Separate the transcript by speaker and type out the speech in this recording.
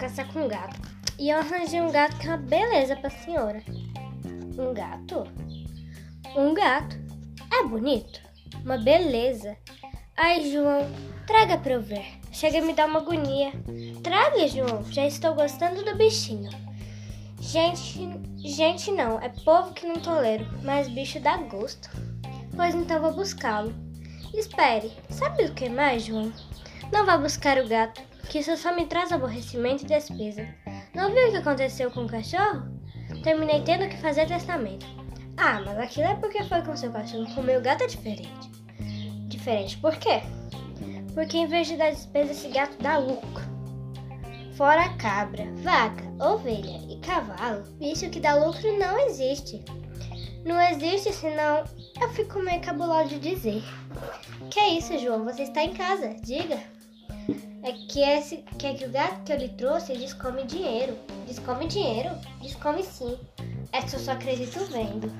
Speaker 1: caçar com gato. E eu arranjei um gato que é uma beleza pra senhora. Um gato? Um gato. É bonito? Uma beleza. Ai, João, traga pra eu ver. Chega a me dar uma agonia. Traga, João. Já estou gostando do bichinho. Gente, gente não, é povo que não tolero, mas bicho dá gosto. Pois então vou buscá-lo. Espere, sabe o que mais, João? Não vá buscar o gato, que isso só me traz aborrecimento e despesa. Não viu o que aconteceu com o cachorro? Terminei tendo que fazer testamento. Ah, mas aquilo é porque foi com seu cachorro. Com meu gato é diferente. Diferente por quê? Porque em vez de dar despesa, esse gato dá lucro. Fora cabra, vaca, ovelha e cavalo, bicho que dá lucro não existe. Não existe, senão eu fico meio cabulado de dizer. Que é isso, João? Você está em casa, diga. É que, esse, que, é que o gato que eu lhe trouxe descome dinheiro. Descome dinheiro? Descome sim. É que eu só acredito vendo.